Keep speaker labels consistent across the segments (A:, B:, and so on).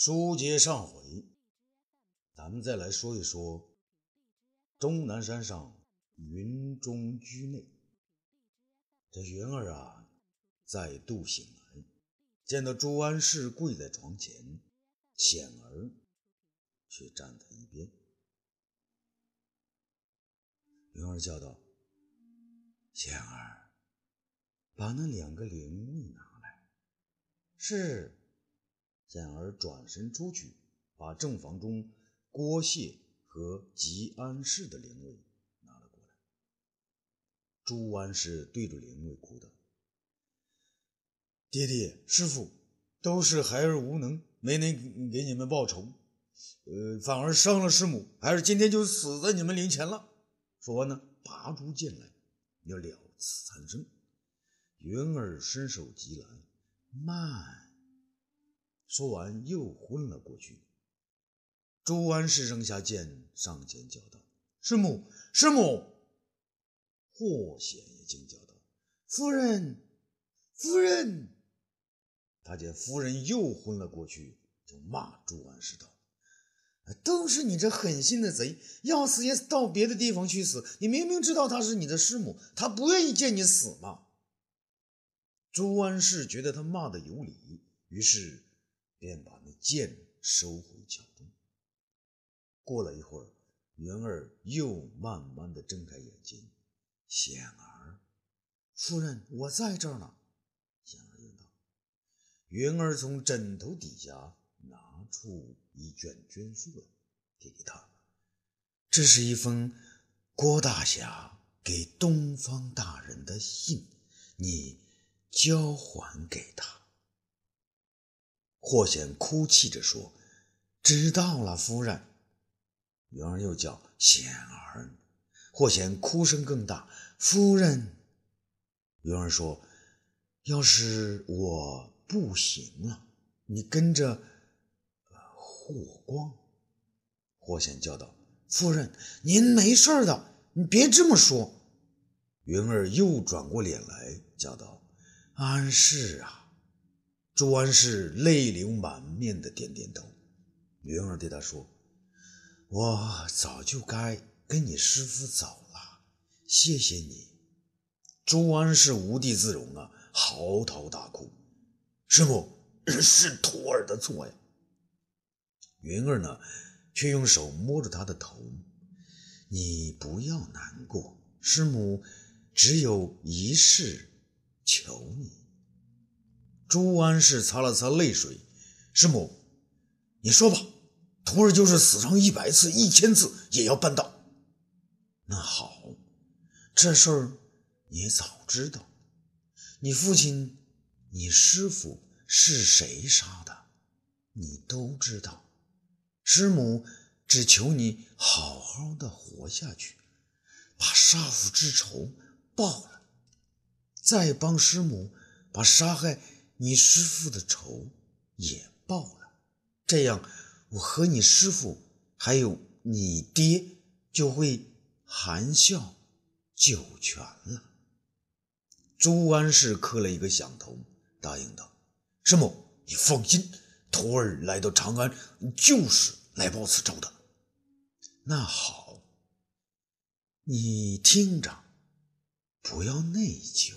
A: 书接上回，咱们再来说一说终南山上云中居内。这云儿啊，再度醒来，见到朱安氏跪在床前，显儿却站在一边。云儿叫道：“显儿，把那两个灵位拿来。”
B: 是。
A: 显儿转身出去，把正房中郭谢和吉安氏的灵位拿了过来。朱安氏对着灵位哭道：“爹爹、师傅，都是孩儿无能，没能给你们报仇，呃，反而伤了师母，孩儿今天就死在你们灵前了。”说完呢，拔出剑来，要了此残生。云儿伸手急拦：“慢！”说完，又昏了过去。朱安氏扔下剑，上前叫道：“师母，师母！”霍显也惊叫道：“夫人，夫人！”他见夫人又昏了过去，就骂朱安氏道：“
B: 都是你这狠心的贼，要死也到别的地方去死！你明明知道她是你的师母，她不愿意见你死吗？”
A: 朱安氏觉得他骂的有理，于是。便把那剑收回鞘中。过了一会儿，云儿又慢慢的睁开眼睛。显儿，
B: 夫人，我在这儿呢。
A: 显儿应道。云儿从枕头底下拿出一卷绢书来，递给他。这是一封郭大侠给东方大人的信，你交还给他。霍显哭泣着说：“知道了，夫人。”云儿又叫显儿，霍显哭声更大：“夫人。”云儿说：“要是我不行了，你跟着霍光。”霍显叫道：“夫人，您没事的，你别这么说。”云儿又转过脸来叫道：“安氏啊！”朱安氏泪流满面的点点头，云儿对他说：“我早就该跟你师傅走了，谢谢你。”朱安氏无地自容啊，嚎啕大哭：“师傅，是徒儿的错呀！”云儿呢，却用手摸着他的头：“你不要难过，师母只有一事求你。”朱安氏擦了擦泪水，师母，你说吧，徒儿就是死上一百次、一千次，也要办到。那好，这事儿你早知道，你父亲、你师傅是谁杀的，你都知道。师母只求你好好的活下去，把杀父之仇报了，再帮师母把杀害。你师傅的仇也报了，这样我和你师傅还有你爹就会含笑九泉了。朱安氏磕了一个响头，答应道：“师母，你放心，徒儿来到长安就是来报此仇的。”那好，你听着，不要内疚，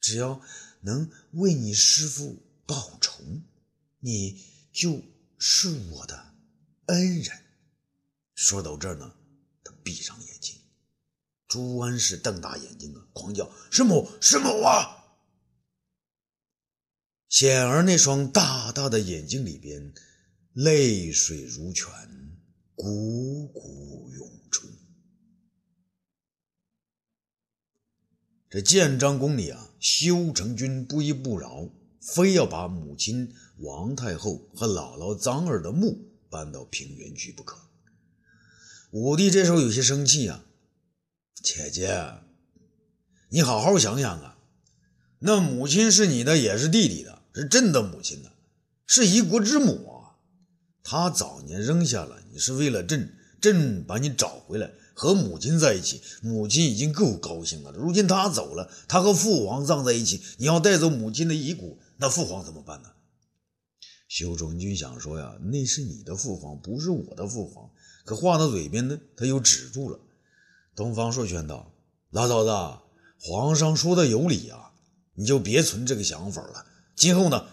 A: 只要。能为你师父报仇，你就是我的恩人。说到这儿呢，他闭上眼睛。朱安氏瞪大眼睛啊，狂叫：“师母，师母啊！”显儿那双大大的眼睛里边，泪水如泉，汩汩涌出。这建章宫里啊，修成君不依不饶，非要把母亲王太后和姥姥臧儿的墓搬到平原去不可。武帝这时候有些生气啊，姐姐，你好好想想啊，那母亲是你的，也是弟弟的，是朕的母亲呢，是一国之母啊。她早年扔下了你，是为了朕，朕把你找回来。和母亲在一起，母亲已经够高兴了。如今他走了，他和父皇葬在一起，你要带走母亲的遗骨，那父皇怎么办呢？修成君想说呀，那是你的父皇，不是我的父皇。可话到嘴边呢，他又止住了。东方朔劝道：“老头子，皇上说的有理啊，你就别存这个想法了。今后呢，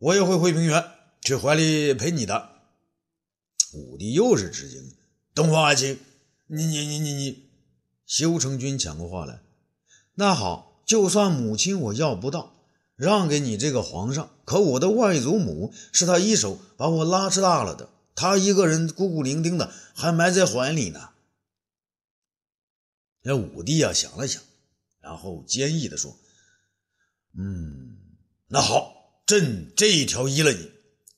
A: 我也会回平原去怀里陪你的。”武帝又是吃惊：“东方爱卿，你你你你你！”修成君抢过话来：“那好，就算母亲我要不到。”让给你这个皇上，可我的外祖母是他一手把我拉扯大了的，他一个人孤孤零零的，还埋在怀里呢。那武帝啊想了想，然后坚毅的说：“嗯，那好，朕这一条依了你。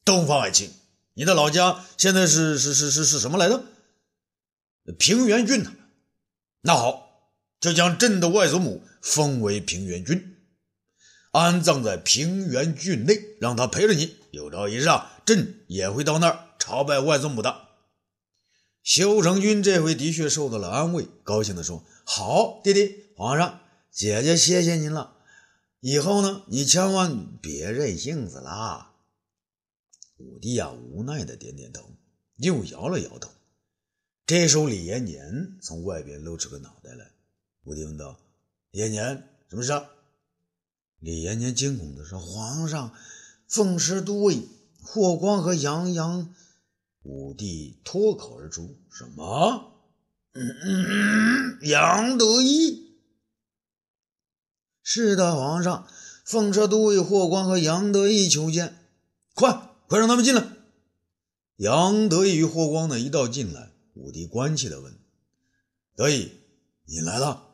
A: 东方爱卿，你的老家现在是是是是是什么来着？平原郡呢？那好，就将朕的外祖母封为平原君。”安葬在平原郡内，让他陪着你。有朝一日啊，朕也会到那儿朝拜外祖母的。修成君这回的确受到了安慰，高兴地说：“好，弟弟，皇上，姐姐谢谢您了。以后呢，你千万别任性子啦。”武帝啊，无奈的点点头，又摇了摇头。这时候，李延年从外边露出个脑袋来。武帝问道：“延年，什么事？”李延年惊恐的说：“皇上，凤师都尉霍光和杨洋。”武帝脱口而出：“什么？杨得意？”“是的，皇上，凤车都尉霍光和杨得意求见。”“快，快让他们进来！”杨得意与霍光呢一道进来，武帝关切的问：“得意，你来了？”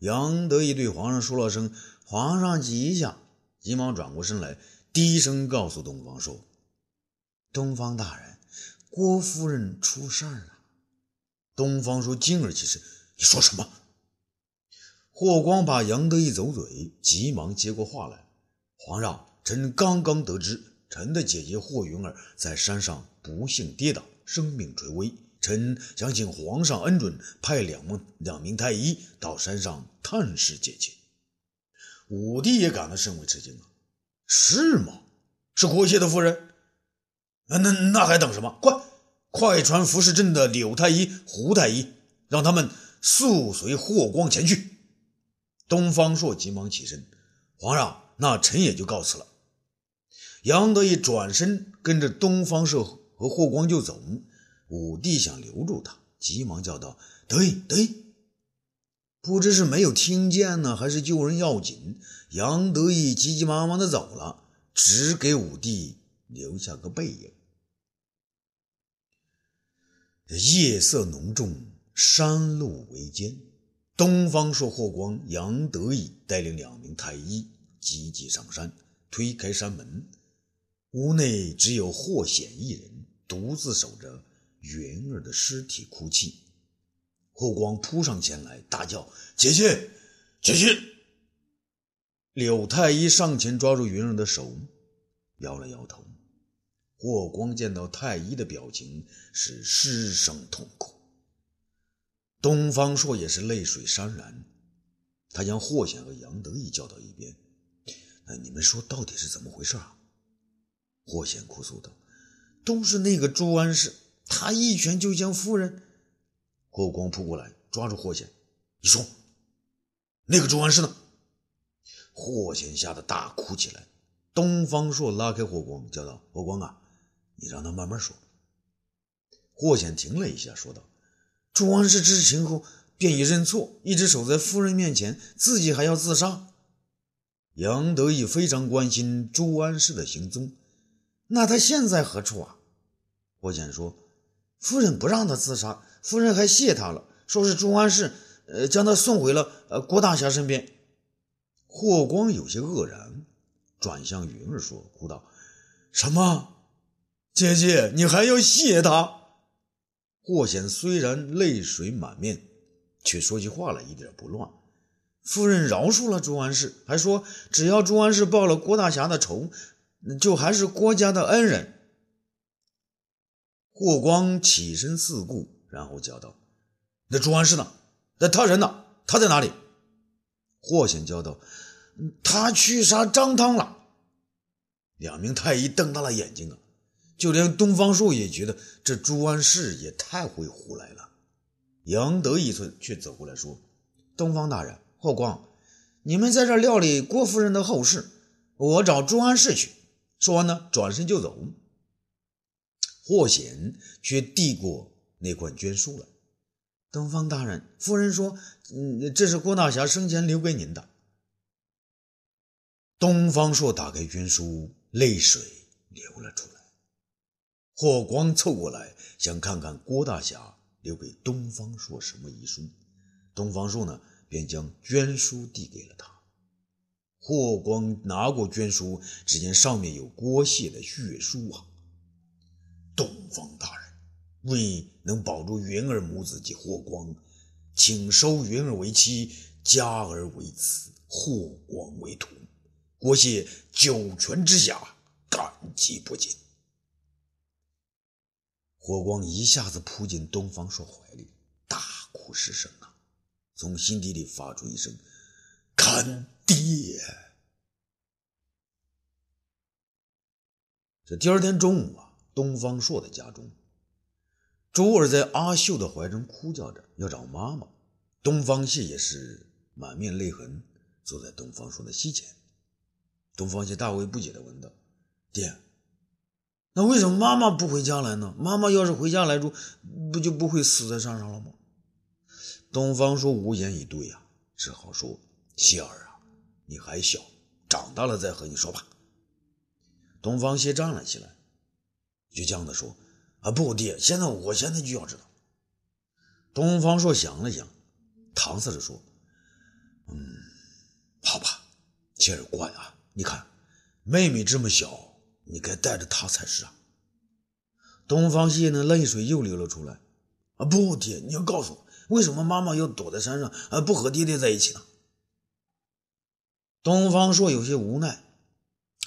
A: 杨得意对皇上说了声。皇上吉祥，急忙转过身来，低声告诉东方说：“东方大人，郭夫人出事儿了。”东方说惊而起身：“你说什么？”霍光把杨得意走嘴，急忙接过话来：“皇上，臣刚刚得知，臣的姐姐霍云儿在山上不幸跌倒，生命垂危。臣想请皇上恩准，派两名两名太医到山上探视姐姐。”武帝也感到甚为吃惊啊！是吗？是国谢的夫人？那那那还等什么？快快传服侍朕的柳太医、胡太医，让他们速随霍光前去。东方朔急忙起身：“皇上，那臣也就告辞了。”杨得意转身跟着东方朔和霍光就走。武帝想留住他，急忙叫道：“得意，得意！”不知是没有听见呢，还是救人要紧，杨得意急急忙忙的走了，只给武帝留下个背影。夜色浓重，山路为艰。东方朔、霍光、杨得意带领两名太医急急上山，推开山门，屋内只有霍显一人，独自守着云儿的尸体哭泣。霍光扑上前来，大叫：“姐姐，姐姐！”柳太医上前抓住云儿的手，摇了摇头。霍光见到太医的表情是失声痛哭。东方朔也是泪水潸然，他将霍显和杨得意叫到一边：“那你们说到底是怎么回事啊？”霍显哭诉道：“都是那个朱安氏，他一拳就将夫人……”霍光扑过来，抓住霍显，你说，那个朱安氏呢？霍显吓得大哭起来。东方朔拉开霍光，叫道：“霍光啊，你让他慢慢说。”霍显停了一下，说道：“朱安氏知情后，便已认错，一直守在夫人面前，自己还要自杀。”杨得意非常关心朱安氏的行踪，那他现在何处啊？霍显说：“夫人不让他自杀。”夫人还谢他了，说是朱安氏，呃，将他送回了呃郭大侠身边。霍光有些愕然，转向云儿说：“哭道：什么？姐姐，你还要谢他？”霍显虽然泪水满面，却说起话来一点不乱。夫人饶恕了朱安氏，还说只要朱安氏报了郭大侠的仇，就还是郭家的恩人。霍光起身四顾。然后叫道：“那朱安氏呢？那他人呢？他在哪里？”霍显叫道：“他去杀张汤了。”两名太医瞪大了眼睛啊！就连东方朔也觉得这朱安氏也太会胡来了。杨德一寸却走过来说：“
B: 东方大人，霍光，你们在这料理郭夫人的后事，我找朱安氏去。”说完呢，转身就走。
A: 霍显却递过那款绢书来：“
B: 东方大人，夫人说，嗯，这是郭大侠生前留给您的。”
A: 东方朔打开绢书，泪水流了出来。霍光凑过来，想看看郭大侠留给东方朔什么遗书。东方朔呢，便将绢书递给了他。霍光拿过绢书，只见上面有郭谢的血书啊。为能保住云儿母子及霍光，请收云儿为妻，家儿为子，霍光为徒。郭谢九泉之下，感激不尽。霍光一下子扑进东方朔怀里，大哭失声啊，从心底里发出一声“看爹”。这第二天中午啊，东方朔的家中，周儿在阿秀的怀中哭叫着要找妈妈。东方谢也是满面泪痕，坐在东方朔的膝前。东方谢大为不解地问道：“爹，那为什么妈妈不回家来呢？妈妈要是回家来住，不就不会死在山上了吗？”东方朔无言以对呀，只好说：“谢儿啊，你还小，长大了再和你说吧。”东方谢站了起来，倔强地说：“啊，不，爹，现在我现在就要知道。”东方朔想了想，搪塞着说：“嗯，好吧，谢儿乖啊。”你看，妹妹这么小，你该带着她才是啊。东方谢呢，泪水又流了出来。啊，不，爹，你要告诉我，为什么妈妈要躲在山上，啊，不和爹爹在一起呢？东方朔有些无奈。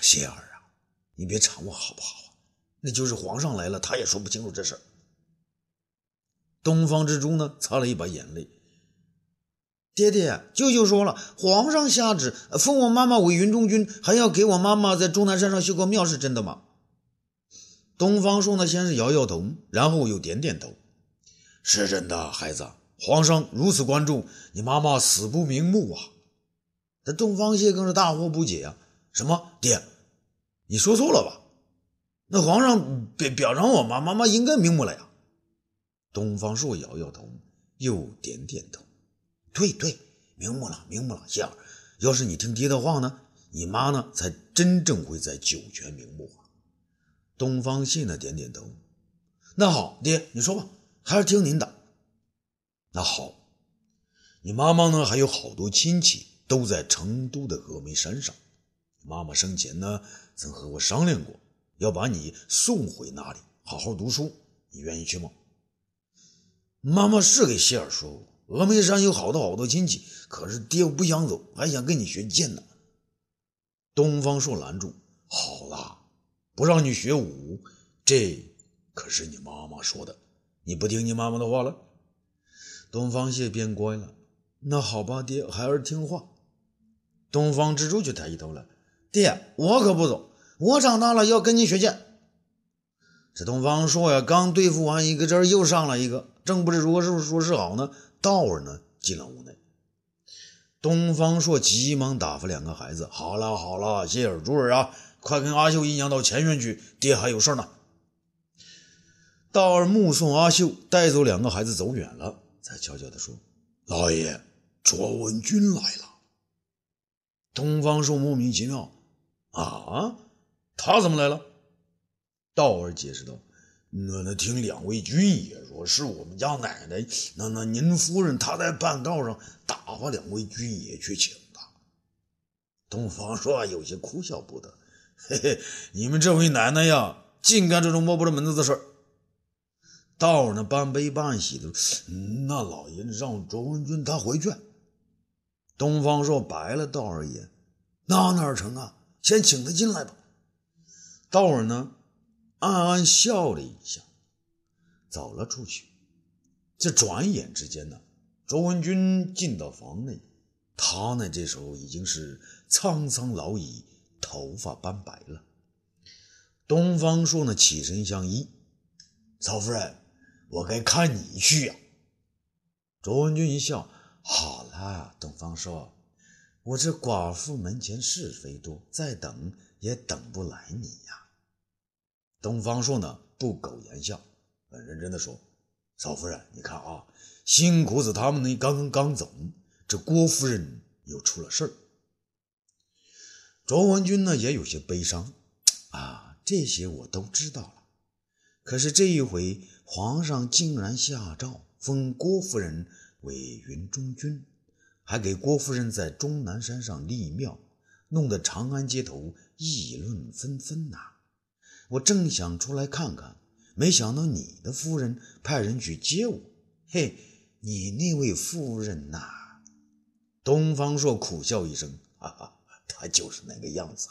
A: 谢儿啊，你别缠我好不好？那就是皇上来了，他也说不清楚这事儿。东方之珠呢，擦了一把眼泪。
B: 爹爹，舅舅说了，皇上下旨封我妈妈为云中君，还要给我妈妈在终南山上修个庙，是真的吗？
A: 东方朔呢，先是摇摇头，然后又点点头，是真的，孩子。皇上如此关注你妈妈，死不瞑目啊！
B: 这东方谢更是大惑不解啊！
A: 什么？爹，你说错了吧？那皇上表表彰我妈，妈妈应该瞑目了呀。东方朔摇摇头，又点点头。对对，瞑目了，瞑目了，谢儿。要是你听爹的话呢，你妈呢才真正会在九泉瞑目啊。东方信呢点点头。那好，爹你说吧，还是听您的。那好，你妈妈呢还有好多亲戚都在成都的峨眉山上。妈妈生前呢曾和我商量过，要把你送回那里好好读书，你愿意去吗？妈妈是给谢儿说过。峨眉山有好多好多亲戚，可是爹我不想走，还想跟你学剑呢。东方朔拦住：“好了，不让你学武，这可是你妈妈说的，你不听你妈妈的话了。”东方谢变乖了：“那好吧，爹，孩儿听话。”东方之珠却抬起头来：“爹，我可不走，我长大了要跟你学剑。”这东方朔呀，刚对付完一个，这儿又上来一个，正不知如何是说是好呢。道儿呢进了屋内，东方朔急忙打发两个孩子：“好了好了，谢尔珠儿啊，快跟阿秀姨娘到前院去，爹还有事呢。”道儿目送阿秀带走两个孩子走远了，才悄悄地说：“老爷，卓文君来了。”东方朔莫名其妙：“啊，他怎么来了？”道儿解释道。那那听两位军爷说，是我们家奶奶，那那您夫人她在半道上打发两位军爷去请他。东方朔有些哭笑不得，嘿嘿，你们这位奶奶呀，净干这种摸不着门子的事儿。道儿呢半悲半喜的，那老爷让卓文君他回去。东方朔白了道儿一眼，那哪成啊？先请他进来吧。道尔呢？暗暗笑了一下，走了出去。这转眼之间呢，卓文君进到房内，他呢这时候已经是苍苍老矣，头发斑白了。东方朔呢起身相依，曹夫人，我该看你去呀。卓文君一笑，好了，东方朔，我这寡妇门前是非多，再等也等不来你呀。东方朔呢不苟言笑，很认真的说：“曹夫人，你看啊，辛苦子他们呢刚刚走，这郭夫人又出了事儿。”卓文君呢也有些悲伤，啊，这些我都知道了。可是这一回，皇上竟然下诏。封郭夫人为云中君，还给郭夫人在终南山上立庙，弄得长安街头议论纷纷呐！我正想出来看看，没想到你的夫人派人去接我。嘿，你那位夫人呐？东方朔苦笑一声，哈哈，他就是那个样子，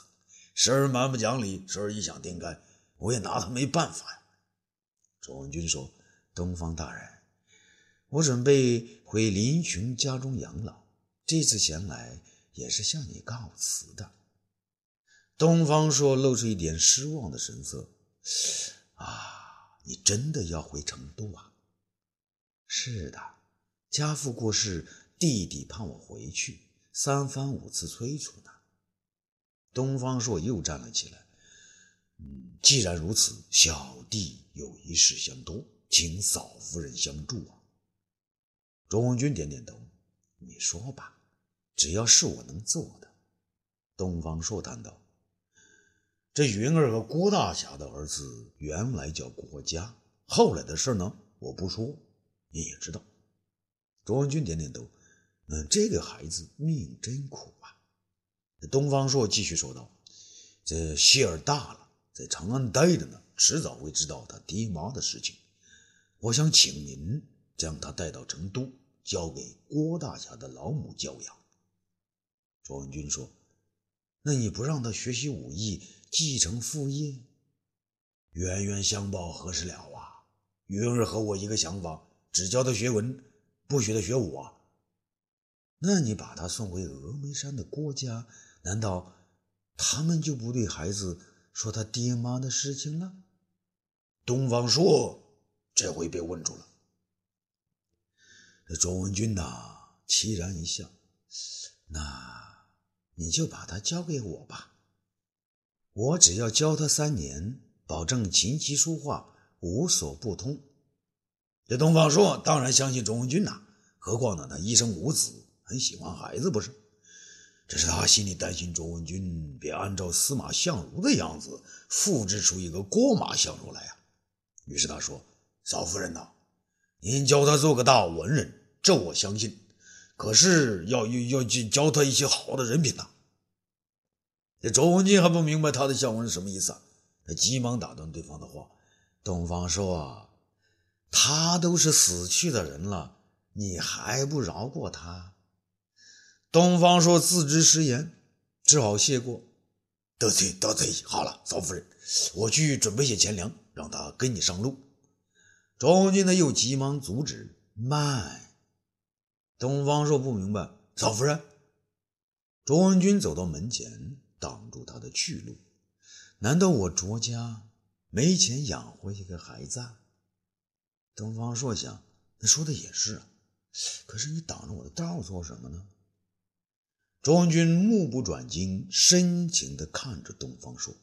A: 时而蛮不讲理，时而异想天开，我也拿他没办法呀。周文君说：“东方大人。”我准备回林琼家中养老，这次前来也是向你告辞的。东方朔露出一点失望的神色。啊，你真的要回成都啊？是的，家父过世，弟弟盼我回去，三番五次催促呢。东方朔又站了起来。嗯，既然如此，小弟有一事相托，请嫂夫人相助啊。卓文君点点头，你说吧，只要是我能做的。东方朔叹道：“这云儿和郭大侠的儿子原来叫郭嘉，后来的事呢，我不说，你也知道。”卓文君点点头，嗯，这个孩子命真苦啊。东方朔继续说道：“这希儿大了，在长安待着呢，迟早会知道他爹妈的事情。我想请您。”将他带到成都，交给郭大侠的老母教养。卓文君说：“那你不让他学习武艺，继承父业？冤冤相报何时了啊？云儿和我一个想法，只教他学文，不许他学武啊。那你把他送回峨眉山的郭家，难道他们就不对孩子说他爹妈的事情了？”东方朔这回被问住了。这卓文君呐，凄然一笑：“那你就把他交给我吧，我只要教他三年，保证琴棋书画无所不通。”这东方朔当然相信卓文君呐，何况呢，他一生无子，很喜欢孩子，不是？只是他心里担心卓文君别按照司马相如的样子复制出一个郭马相如来啊。于是他说：“嫂夫人呐。”您教他做个大文人，这我相信。可是要要要去教他一些好的人品呐。这周文静还不明白他的相文是什么意思啊？他急忙打断对方的话：“东方朔，他都是死去的人了，你还不饶过他？”东方朔自知失言，只好谢过：“得罪得罪，好了，嫂夫人，我去准备些钱粮，让他跟你上路。”周文君呢又急忙阻止：“慢！”东方朔不明白，嫂夫人。卓文君走到门前，挡住他的去路。难道我卓家没钱养活一个孩子？东方朔想，那说的也是啊。可是你挡着我的道做什么呢？卓文君目不转睛，深情地看着东方朔，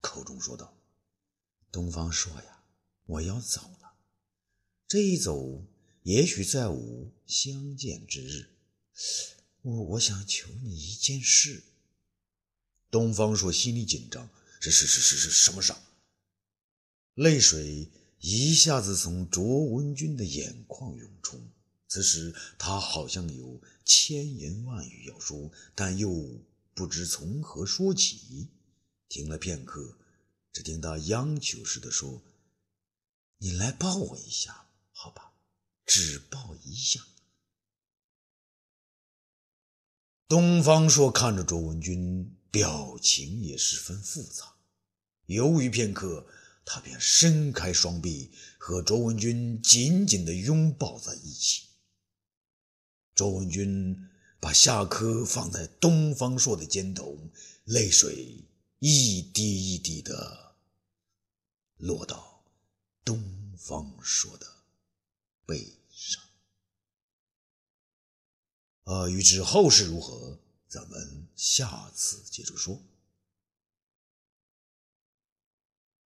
A: 口中说道：“东方朔呀。”我要走了，这一走，也许再无相见之日。我我想求你一件事。东方朔心里紧张，是是是是是什么事？泪水一下子从卓文君的眼眶涌出。此时他好像有千言万语要说，但又不知从何说起。停了片刻，只听他央求似的说。你来抱我一下，只抱一下。东方朔看着卓文君，表情也十分复杂。犹豫片刻，他便伸开双臂，和卓文君紧紧的拥抱在一起。卓文君把下颏放在东方朔的肩头，泪水一滴一滴的落到东方朔的悲伤。呃，欲知后事如何，咱们下次接着说。